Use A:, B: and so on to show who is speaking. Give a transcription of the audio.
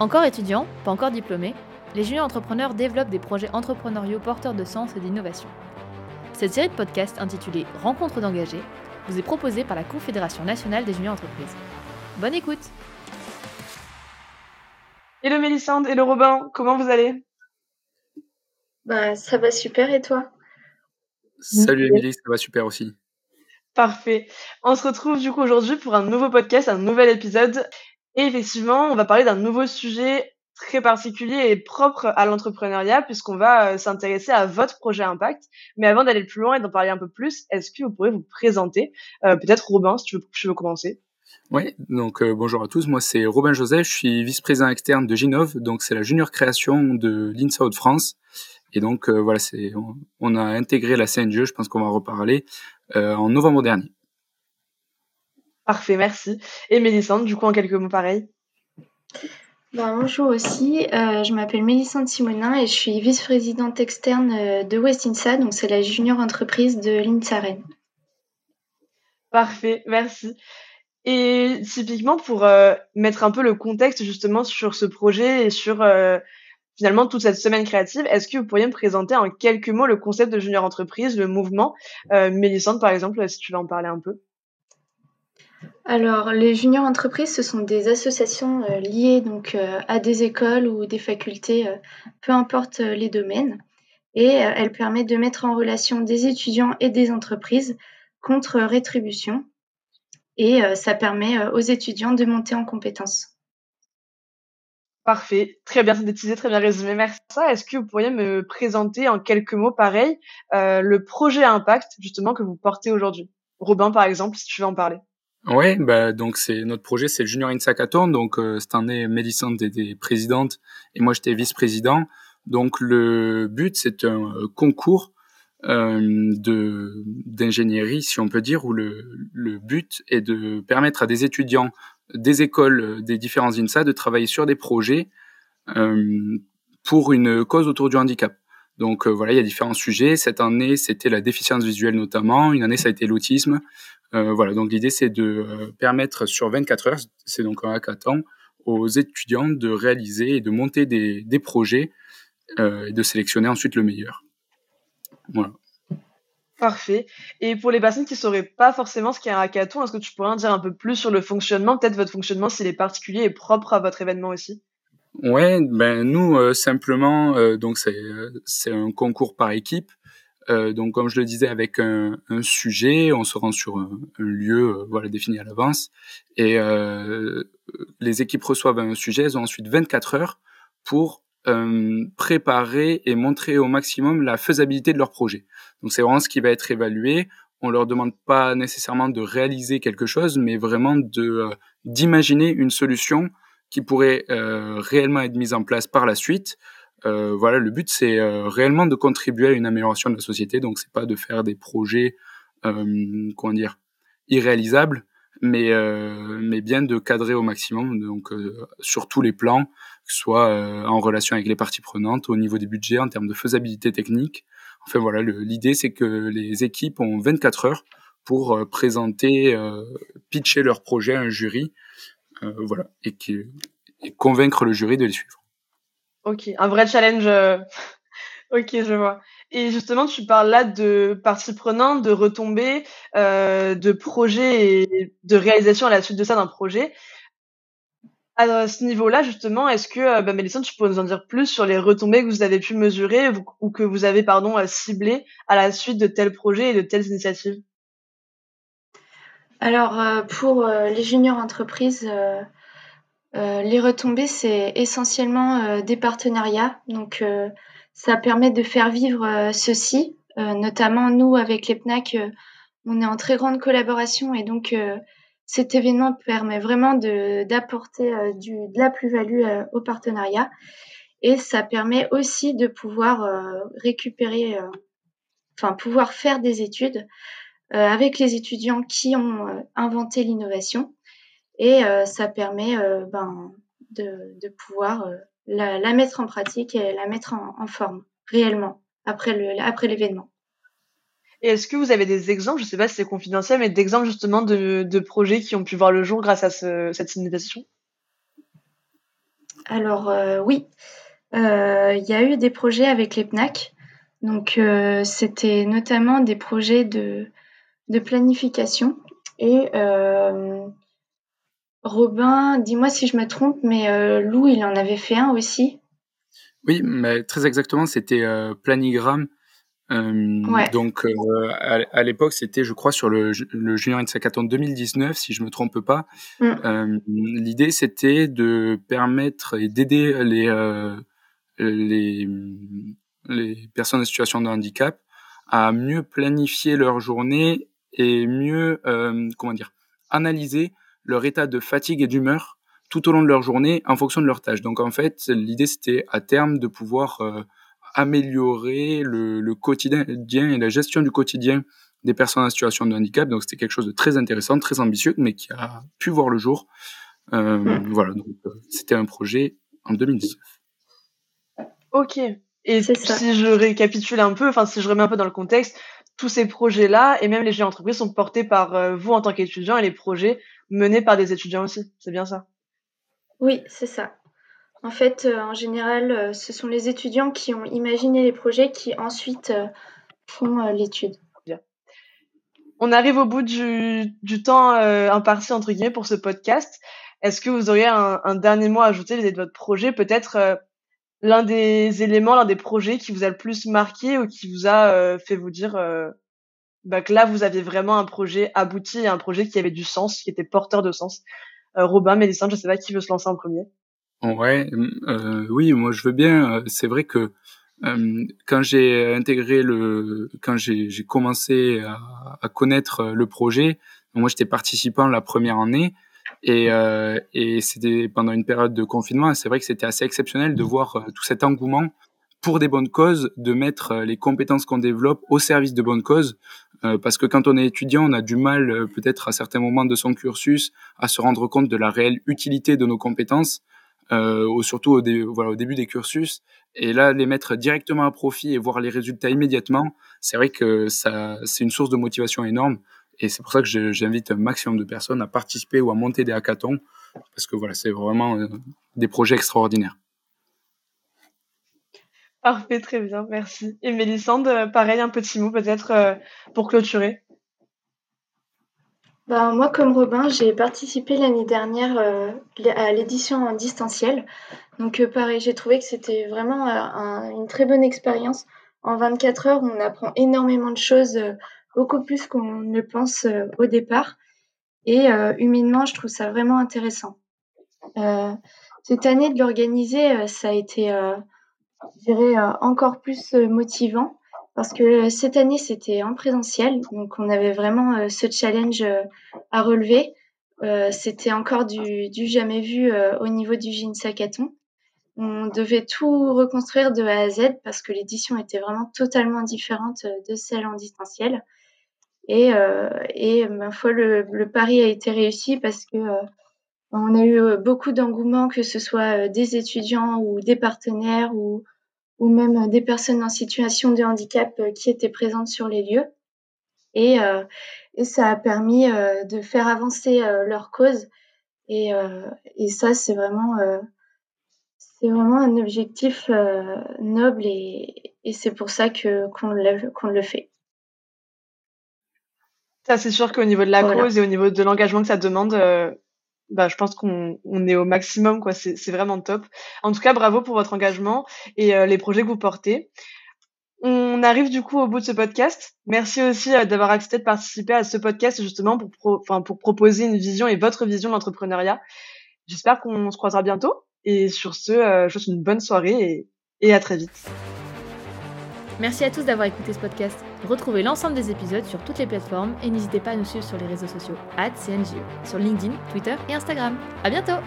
A: Encore étudiants, pas encore diplômés, les juniors entrepreneurs développent des projets entrepreneuriaux porteurs de sens et d'innovation. Cette série de podcasts intitulée Rencontres d'engagés vous est proposée par la Confédération nationale des juniors entreprises. Bonne écoute
B: Hello Mélissande, hello Robin, comment vous allez?
C: Bah ça va super et toi?
D: Salut Émilie, ça va super aussi.
B: Parfait. On se retrouve du coup aujourd'hui pour un nouveau podcast, un nouvel épisode. Et effectivement, on va parler d'un nouveau sujet très particulier et propre à l'entrepreneuriat puisqu'on va euh, s'intéresser à votre projet Impact. Mais avant d'aller plus loin et d'en parler un peu plus, est-ce que vous pourriez vous présenter euh, Peut-être Robin, si tu veux, tu veux commencer?
D: Oui, donc euh, bonjour à tous, moi c'est Robin Joseph, je suis vice-président externe de Ginov, donc c'est la junior création de l'INSA de France. Et donc voilà, c'est on, a intégré la CNGE, je pense qu'on va en reparler, en novembre dernier.
B: Parfait, merci. Et Mélissande, du coup en quelques mots pareil
C: ben, bonjour aussi, euh, je m'appelle Mélissande Simonin et je suis vice-présidente externe euh, de Westinsa, donc c'est la junior entreprise de l'INSAREN.
B: Parfait, merci. Et typiquement pour euh, mettre un peu le contexte justement sur ce projet et sur finalement toute cette semaine créative, est-ce que vous pourriez me présenter en quelques mots le concept de junior entreprise, le mouvement? Mélissande par exemple, si tu veux en parler un peu
C: alors, les juniors entreprises, ce sont des associations euh, liées donc euh, à des écoles ou des facultés, euh, peu importe les domaines, et elles permettent de mettre en relation des étudiants et des entreprises contre rétribution, et ça permet aux étudiants de monter en compétences.
B: Parfait, très bien synthétisé, très bien résumé. Merci. Est-ce que vous pourriez me présenter en quelques mots, pareil, le projet Impact justement que vous portez aujourd'hui? Robin, par exemple, si tu veux en parler.
D: Ouais, bah donc c'est notre projet, c'est le Junior Insakathon. Donc euh, cette année, Mélissande était présidente et moi j'étais vice-président. Donc le but, c'est un euh, concours euh, de d'ingénierie, si on peut dire, où le, le but est de permettre à des étudiants des écoles des différents INSA de travailler sur des projets euh, pour une cause autour du handicap. Donc euh, voilà, il y a différents sujets. Cette année, c'était la déficience visuelle notamment. Une année, ça a été l'autisme. Euh, voilà, donc l'idée, c'est de euh, permettre sur 24 heures, c'est donc un hackathon, aux étudiants de réaliser et de monter des, des projets et de sélectionner ensuite le meilleur. Voilà.
B: Parfait. Et pour les personnes qui ne sauraient pas forcément ce qu'est un hackathon, est-ce que tu pourrais en dire un peu plus sur le fonctionnement, peut-être votre fonctionnement s'il est particulier et propre à votre événement aussi?
D: Ouais, ben nous euh, simplement euh, donc c'est c'est un concours par équipe. Euh, donc comme je le disais avec un, sujet, on se rend sur un, lieu voilà défini à l'avance et les équipes reçoivent un sujet, elles ont ensuite 24 heures pour préparer et montrer au maximum la faisabilité de leur projet. Donc c'est vraiment ce qui va être évalué. On leur demande pas nécessairement de réaliser quelque chose, mais vraiment de d'imaginer une solution qui pourrait euh, réellement être mise en place par la suite. Euh, voilà, le but c'est euh, réellement de contribuer à une amélioration de la société. Donc c'est pas de faire des projets, euh, comment dire, irréalisables, mais mais bien de cadrer au maximum. Donc sur tous les plans, que ce soit en relation avec les parties prenantes, au niveau des budgets, en termes de faisabilité technique. Enfin voilà, l'idée c'est que les équipes ont 24 heures pour présenter, pitcher leur projet à un jury euh, voilà, et, qui, convaincre le jury de les suivre.
B: Ok, un vrai challenge. Euh, ok, je vois. Et justement, tu parles là de parties prenantes, de retombées, euh, de projets et de réalisation à la suite de ça d'un projet. À ce niveau-là, justement, est-ce que, bah, Mélissande, tu pourrais nous en dire plus sur les retombées que vous avez pu mesurer ou que vous avez, pardon, ciblées à la suite de tels projets et de telles initiatives?
C: Alors, euh, pour euh, les juniors entreprises, euh, les retombées, c'est essentiellement des partenariats. Donc, ça permet de faire vivre ceci. notamment, nous, avec les PNAC, on est en très grande collaboration et donc cet événement permet vraiment d'apporter de la plus-value au partenariat. Et ça permet aussi de pouvoir récupérer, enfin, pouvoir faire des études euh, avec les étudiants qui ont euh, inventé l'innovation. Et euh, ça permet ben, de, de pouvoir la, la, mettre en pratique et la mettre en, en forme réellement après le après l'événement.
B: Et est-ce que vous avez des exemples, je ne sais pas si c'est confidentiel, mais d'exemples justement de, de, projets qui ont pu voir le jour grâce à ce, cette innovation
C: Alors oui, il y a eu des projets avec les PNAC. Donc c'était notamment des projets de, de planification. Et Robin, dis-moi si je me trompe, mais Lou, il en avait fait un aussi.
D: Oui, mais très exactement, c'était Planigram euh, donc euh, à, l'époque, c'était, je crois, sur le, le Junior en 2019, si je me trompe pas. Mm. Euh, l'idée, c'était de permettre et d'aider les, les les personnes en situation de handicap à mieux planifier leur journée et mieux, comment dire, analyser leur état de fatigue et d'humeur tout au long de leur journée en fonction de leur tâche. Donc en fait, l'idée c'était à terme de pouvoir améliorer le, le, quotidien et la gestion du quotidien des personnes en situation de handicap. Donc c'était quelque chose de très intéressant, très ambitieux, mais qui a pu voir le jour. Euh, hmm. Voilà, donc euh, c'était un projet en 2019.
B: Ok. Et si je récapitule un peu, enfin si je remets un peu dans le contexte, tous ces projets-là et même les jeunes entreprises sont portés par euh, vous en tant qu'étudiant et les projets menés par des étudiants aussi. C'est bien ça
C: Oui, c'est ça. En fait, euh, en général, euh, ce sont les étudiants qui ont imaginé les projets qui ensuite euh, font l'étude.
B: On arrive au bout du, temps imparti entre guillemets pour ce podcast. Est-ce que vous auriez un, dernier mot à ajouter vis-à-vis de votre projet? Peut-être l'un des éléments, l'un des projets qui vous a le plus marqué ou qui vous a fait vous dire bah, que là, vous aviez vraiment un projet abouti, un projet qui avait du sens, qui était porteur de sens. Robin, Mélissande, je ne sais pas qui veut se lancer en premier.
D: Ouais, euh, oui, moi je veux bien. Euh, c'est vrai que euh, quand j'ai intégré le, quand j'ai commencé à, connaître le projet, moi j'étais participant la première année et, euh, c'était pendant une période de confinement. C'est vrai que c'était assez exceptionnel de voir euh, tout cet engouement pour des bonnes causes, de mettre les compétences qu'on développe au service de bonnes causes. Parce que quand on est étudiant, on a du mal peut-être à certains moments de son cursus à se rendre compte de la réelle utilité de nos compétences euh, surtout au, voilà, au début des cursus. Et là, les mettre directement à profit et voir les résultats immédiatement, c'est vrai que ça, c'est une source de motivation énorme. Et c'est pour ça que j'invite un maximum de personnes à participer ou à monter des hackathons, parce que voilà, c'est vraiment euh, des projets extraordinaires.
B: Parfait, très bien, merci. Et Mélissande, pareil, un petit mot peut-être euh, pour clôturer.
C: Ben, moi, comme Robin, j'ai participé l'année dernière euh, à l'édition en distanciel. Donc, euh, pareil, j'ai trouvé que c'était vraiment une très bonne expérience. En 24 heures, on apprend énormément de choses, beaucoup plus qu'on ne pense au départ. Et humainement, je trouve ça vraiment intéressant. cette année de l'organiser, ça a été, je dirais, encore plus motivant parce que cette année, c'était en présentiel, donc on avait vraiment euh, ce challenge euh, à relever. Euh, c'était encore du, jamais vu au niveau du jean Sakaton. On devait tout reconstruire de A à Z parce que l'édition était vraiment totalement différente de celle en distanciel. Et, et ma foi, le, le, pari a été réussi parce que on a eu beaucoup d'engouement, que ce soit des étudiants ou des partenaires ou, ou même des personnes en situation de handicap euh, qui étaient présentes sur les lieux. Et, euh, et ça a permis euh, de faire avancer leur cause. Et, et ça, c'est vraiment, c'est vraiment un objectif noble et, et c'est pour ça que, qu'on, le, qu'on le fait.
B: Ça, c'est sûr qu'au niveau de la cause et au niveau de l'engagement que ça demande, bah, je pense qu'on on est au maximum, quoi. C'est, vraiment top. En tout cas, bravo pour votre engagement et euh, les projets que vous portez. On arrive du coup au bout de ce podcast. Merci aussi euh, d'avoir accepté de participer à ce podcast justement pour, proposer une vision et votre vision de l'entrepreneuriat. J'espère qu'on se croisera bientôt. Et sur ce, euh, je vous souhaite une bonne soirée et à très vite.
A: Merci à tous d'avoir écouté ce podcast. Retrouvez l'ensemble des épisodes sur toutes les plateformes et n'hésitez pas à nous suivre sur les réseaux sociaux CNGE, sur LinkedIn, Twitter et Instagram. À bientôt!